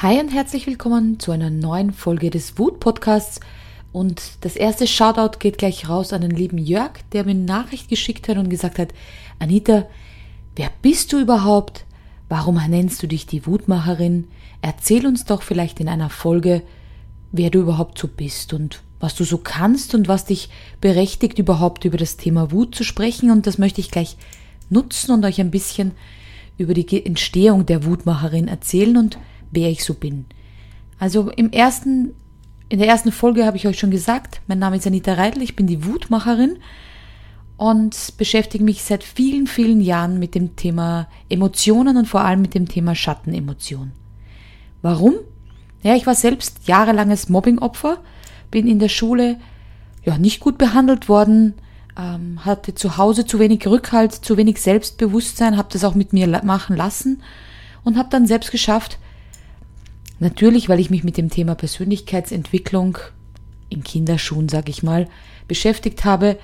Hi und herzlich willkommen zu einer neuen Folge des Wut Podcasts. Und das erste Shoutout geht gleich raus an den lieben Jörg, der mir eine Nachricht geschickt hat und gesagt hat, Anita, wer bist du überhaupt? Warum nennst du dich die Wutmacherin? Erzähl uns doch vielleicht in einer Folge, wer du überhaupt so bist und was du so kannst und was dich berechtigt, überhaupt über das Thema Wut zu sprechen. Und das möchte ich gleich nutzen und euch ein bisschen über die Entstehung der Wutmacherin erzählen und wer ich so bin. Also im ersten, in der ersten Folge habe ich euch schon gesagt, mein Name ist Anita Reitl, ich bin die Wutmacherin und beschäftige mich seit vielen, vielen Jahren mit dem Thema Emotionen und vor allem mit dem Thema Schattenemotion. Warum? Ja, ich war selbst jahrelanges Mobbingopfer, bin in der Schule ja nicht gut behandelt worden, ähm, hatte zu Hause zu wenig Rückhalt, zu wenig Selbstbewusstsein, habe das auch mit mir machen lassen und habe dann selbst geschafft, Natürlich, weil ich mich mit dem Thema Persönlichkeitsentwicklung in Kinderschuhen, sag ich mal, beschäftigt habe,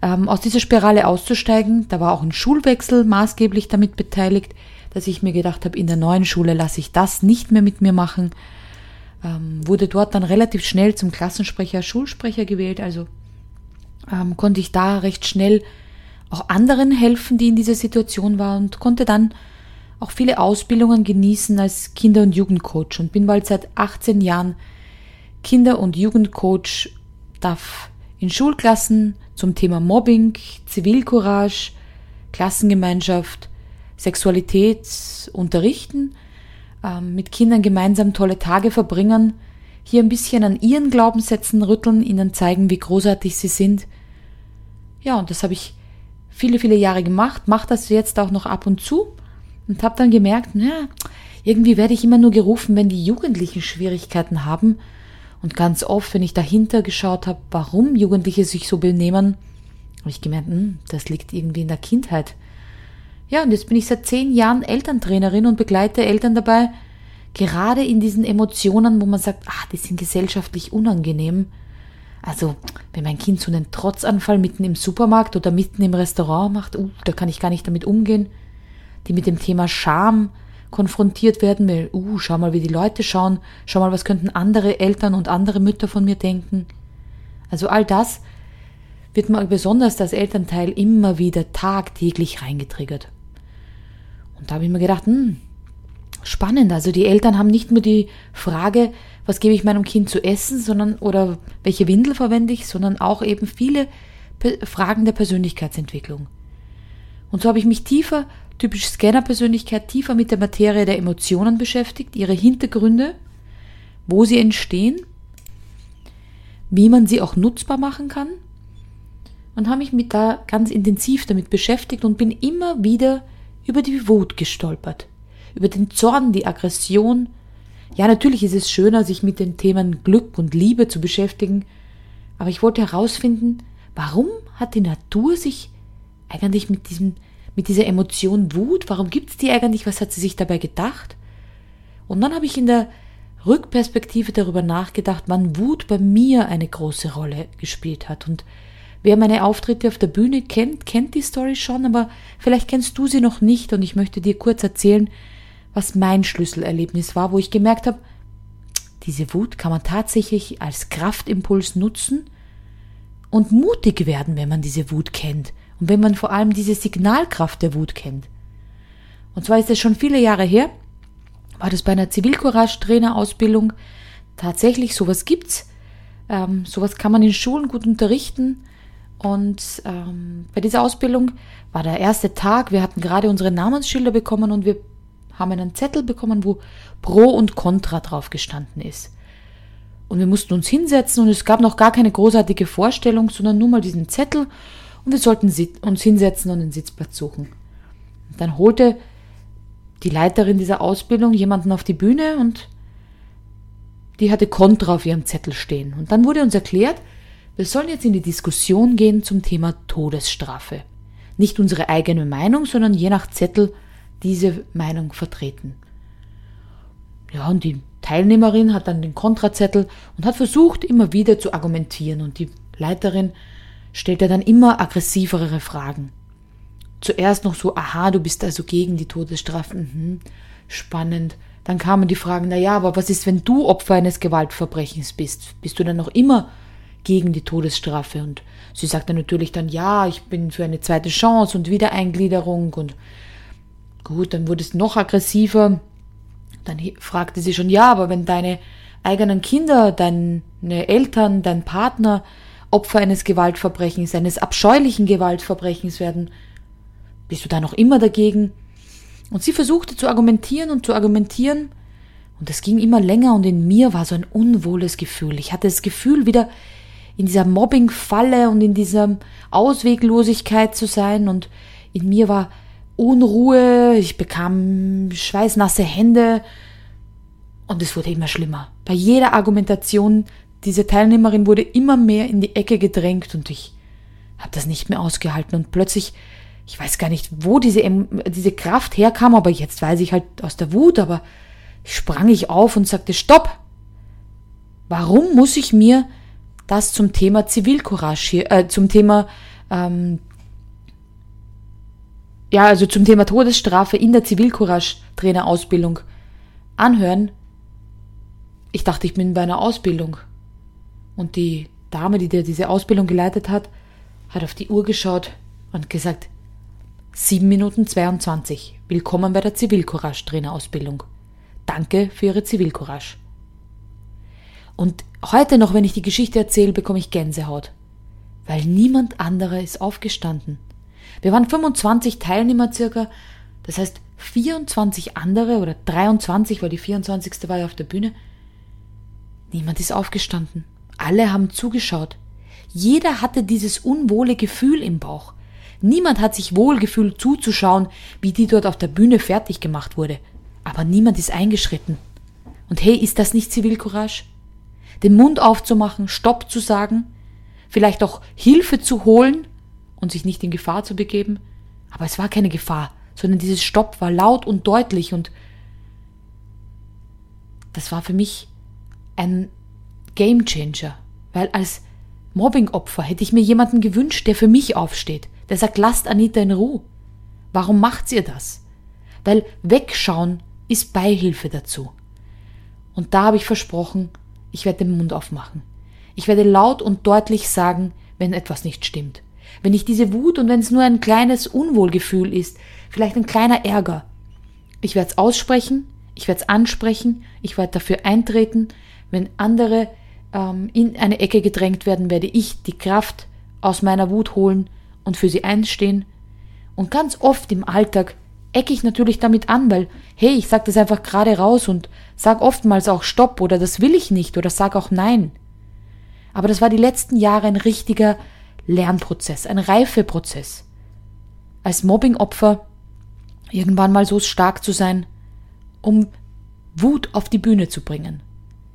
ähm, aus dieser Spirale auszusteigen. Da war auch ein Schulwechsel maßgeblich damit beteiligt, dass ich mir gedacht habe, in der neuen Schule lasse ich das nicht mehr mit mir machen. Ähm, wurde dort dann relativ schnell zum Klassensprecher, Schulsprecher gewählt, also ähm, konnte ich da recht schnell auch anderen helfen, die in dieser Situation waren und konnte dann auch viele Ausbildungen genießen als Kinder- und Jugendcoach und bin bald seit 18 Jahren Kinder- und Jugendcoach, darf in Schulklassen zum Thema Mobbing, Zivilcourage, Klassengemeinschaft, Sexualität unterrichten, ähm, mit Kindern gemeinsam tolle Tage verbringen, hier ein bisschen an ihren Glaubenssätzen rütteln, ihnen zeigen, wie großartig sie sind. Ja, und das habe ich viele, viele Jahre gemacht, mache das jetzt auch noch ab und zu und habe dann gemerkt, ja, irgendwie werde ich immer nur gerufen, wenn die Jugendlichen Schwierigkeiten haben. Und ganz oft, wenn ich dahinter geschaut habe, warum Jugendliche sich so benehmen, habe ich gemerkt, hm, das liegt irgendwie in der Kindheit. Ja, und jetzt bin ich seit zehn Jahren Elterntrainerin und begleite Eltern dabei, gerade in diesen Emotionen, wo man sagt, ah, die sind gesellschaftlich unangenehm. Also, wenn mein Kind so einen Trotzanfall mitten im Supermarkt oder mitten im Restaurant macht, uh, da kann ich gar nicht damit umgehen die mit dem Thema Scham konfrontiert werden, weil, uh, schau mal, wie die Leute schauen, schau mal, was könnten andere Eltern und andere Mütter von mir denken. Also all das wird mal besonders das Elternteil immer wieder tagtäglich reingetriggert. Und da habe ich mir gedacht, hm, spannend. Also die Eltern haben nicht nur die Frage, was gebe ich meinem Kind zu essen, sondern oder welche Windel verwende ich, sondern auch eben viele Fragen der Persönlichkeitsentwicklung. Und so habe ich mich tiefer typisch Scanner-Persönlichkeit tiefer mit der Materie der Emotionen beschäftigt, ihre Hintergründe, wo sie entstehen, wie man sie auch nutzbar machen kann und habe mich mit da ganz intensiv damit beschäftigt und bin immer wieder über die Wut gestolpert, über den Zorn, die Aggression. Ja, natürlich ist es schöner, sich mit den Themen Glück und Liebe zu beschäftigen, aber ich wollte herausfinden, warum hat die Natur sich eigentlich mit diesem mit dieser Emotion Wut, warum gibt's die eigentlich, was hat sie sich dabei gedacht? Und dann habe ich in der Rückperspektive darüber nachgedacht, wann Wut bei mir eine große Rolle gespielt hat. Und wer meine Auftritte auf der Bühne kennt, kennt die Story schon, aber vielleicht kennst du sie noch nicht und ich möchte dir kurz erzählen, was mein Schlüsselerlebnis war, wo ich gemerkt habe, diese Wut kann man tatsächlich als Kraftimpuls nutzen und mutig werden, wenn man diese Wut kennt und wenn man vor allem diese Signalkraft der Wut kennt. Und zwar ist es schon viele Jahre her, war das bei einer Zivilcourage-Trainer-Ausbildung tatsächlich, sowas gibt's. Ähm, sowas kann man in Schulen gut unterrichten. Und ähm, bei dieser Ausbildung war der erste Tag, wir hatten gerade unsere Namensschilder bekommen und wir haben einen Zettel bekommen, wo Pro und Contra drauf gestanden ist. Und wir mussten uns hinsetzen und es gab noch gar keine großartige Vorstellung, sondern nur mal diesen Zettel und wir sollten uns hinsetzen und einen Sitzplatz suchen. Und dann holte die Leiterin dieser Ausbildung jemanden auf die Bühne und die hatte Kontra auf ihrem Zettel stehen. Und dann wurde uns erklärt, wir sollen jetzt in die Diskussion gehen zum Thema Todesstrafe. Nicht unsere eigene Meinung, sondern je nach Zettel diese Meinung vertreten. Ja, und die Teilnehmerin hat dann den Kontrazettel und hat versucht, immer wieder zu argumentieren. Und die Leiterin stellt er dann immer aggressivere Fragen. Zuerst noch so, aha, du bist also gegen die Todesstrafe, mhm, spannend, Dann kamen die Fragen, na ja, aber was ist, wenn du Opfer eines Gewaltverbrechens bist? Bist du dann noch immer gegen die Todesstrafe? Und sie sagte natürlich dann, ja, ich bin für eine zweite Chance und Wiedereingliederung und gut, dann wurde es noch aggressiver. Dann fragte sie schon, ja, aber wenn deine eigenen Kinder, deine Eltern, dein Partner Opfer eines Gewaltverbrechens, eines abscheulichen Gewaltverbrechens werden, bist du da noch immer dagegen? Und sie versuchte zu argumentieren und zu argumentieren, und es ging immer länger und in mir war so ein unwohles Gefühl. Ich hatte das Gefühl, wieder in dieser Mobbing-Falle und in dieser Ausweglosigkeit zu sein und in mir war Unruhe, ich bekam schweißnasse Hände und es wurde immer schlimmer. Bei jeder Argumentation, diese Teilnehmerin wurde immer mehr in die Ecke gedrängt und ich habe das nicht mehr ausgehalten und plötzlich ich weiß gar nicht, wo diese, diese Kraft herkam, aber jetzt weiß ich halt aus der Wut, aber sprang ich auf und sagte, stopp! Warum muss ich mir das zum Thema Zivilcourage hier, äh, zum Thema, ähm, ja, also zum Thema Todesstrafe in der Zivilcourage-Trainerausbildung anhören? Ich dachte, ich bin bei einer Ausbildung. Und die Dame, die dir diese Ausbildung geleitet hat, hat auf die Uhr geschaut und gesagt, 7 Minuten 22. Willkommen bei der Zivilcourage-Trainerausbildung. Danke für Ihre Zivilcourage. Und heute noch, wenn ich die Geschichte erzähle, bekomme ich Gänsehaut. Weil niemand anderer ist aufgestanden. Wir waren 25 Teilnehmer circa, das heißt 24 andere oder 23, weil die 24. war ja auf der Bühne. Niemand ist aufgestanden. Alle haben zugeschaut. Jeder hatte dieses unwohle Gefühl im Bauch. Niemand hat sich wohlgefühlt zuzuschauen, wie die dort auf der Bühne fertig gemacht wurde. Aber niemand ist eingeschritten. Und hey, ist das nicht Zivilcourage? Den Mund aufzumachen, Stopp zu sagen, vielleicht auch Hilfe zu holen und sich nicht in Gefahr zu begeben. Aber es war keine Gefahr, sondern dieses Stopp war laut und deutlich und das war für mich ein Game Changer, weil als Mobbingopfer hätte ich mir jemanden gewünscht, der für mich aufsteht, der sagt, lasst Anita in Ruhe. Warum macht ihr das? Weil wegschauen ist Beihilfe dazu. Und da habe ich versprochen, ich werde den Mund aufmachen. Ich werde laut und deutlich sagen, wenn etwas nicht stimmt. Wenn ich diese Wut und wenn es nur ein kleines Unwohlgefühl ist, vielleicht ein kleiner Ärger. Ich werde es aussprechen, ich werde es ansprechen, ich werde dafür eintreten. Wenn andere ähm, in eine Ecke gedrängt werden, werde ich die Kraft aus meiner Wut holen und für sie einstehen. Und ganz oft im Alltag ecke ich natürlich damit an, weil, hey, ich sag das einfach gerade raus und sag oftmals auch Stopp oder das will ich nicht oder sag auch Nein. Aber das war die letzten Jahre ein richtiger Lernprozess, ein Reifeprozess. Als Mobbingopfer irgendwann mal so stark zu sein, um Wut auf die Bühne zu bringen.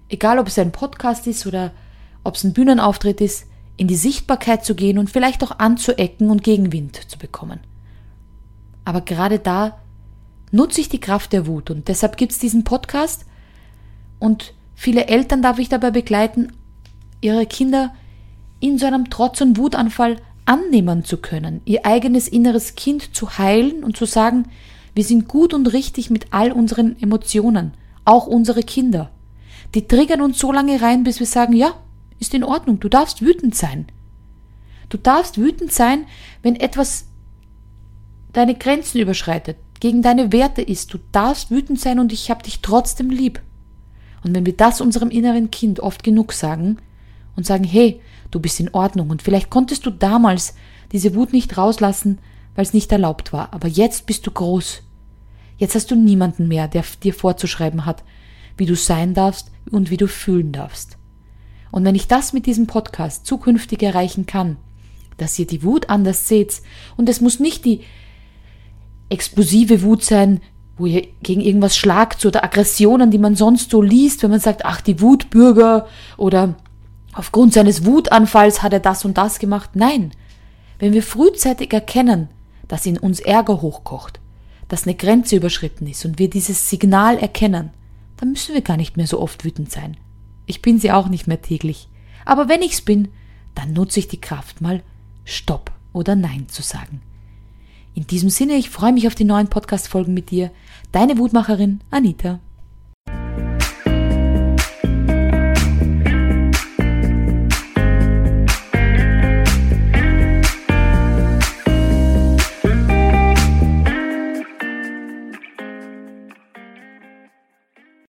Egal ob es ein Podcast ist oder ob es ein Bühnenauftritt ist, in die Sichtbarkeit zu gehen und vielleicht auch anzuecken und Gegenwind zu bekommen. Aber gerade da nutze ich die Kraft der Wut und deshalb gibt es diesen Podcast und viele Eltern darf ich dabei begleiten, ihre Kinder in so einem Trotz- und Wutanfall annehmen zu können, ihr eigenes inneres Kind zu heilen und zu sagen, wir sind gut und richtig mit all unseren Emotionen, auch unsere Kinder. Die triggern uns so lange rein, bis wir sagen, ja, ist in Ordnung. Du darfst wütend sein. Du darfst wütend sein, wenn etwas deine Grenzen überschreitet, gegen deine Werte ist. Du darfst wütend sein und ich hab dich trotzdem lieb. Und wenn wir das unserem inneren Kind oft genug sagen und sagen, hey, du bist in Ordnung und vielleicht konntest du damals diese Wut nicht rauslassen, weil es nicht erlaubt war, aber jetzt bist du groß. Jetzt hast du niemanden mehr, der dir vorzuschreiben hat, wie du sein darfst und wie du fühlen darfst. Und wenn ich das mit diesem Podcast zukünftig erreichen kann, dass ihr die Wut anders seht, und es muss nicht die explosive Wut sein, wo ihr gegen irgendwas schlagt oder Aggressionen, die man sonst so liest, wenn man sagt, ach, die Wutbürger oder aufgrund seines Wutanfalls hat er das und das gemacht. Nein, wenn wir frühzeitig erkennen, dass in uns Ärger hochkocht, dass eine Grenze überschritten ist und wir dieses Signal erkennen, dann müssen wir gar nicht mehr so oft wütend sein. Ich bin sie auch nicht mehr täglich. Aber wenn ich's bin, dann nutze ich die Kraft mal Stopp oder Nein zu sagen. In diesem Sinne, ich freue mich auf die neuen Podcast-Folgen mit dir. Deine Wutmacherin Anita.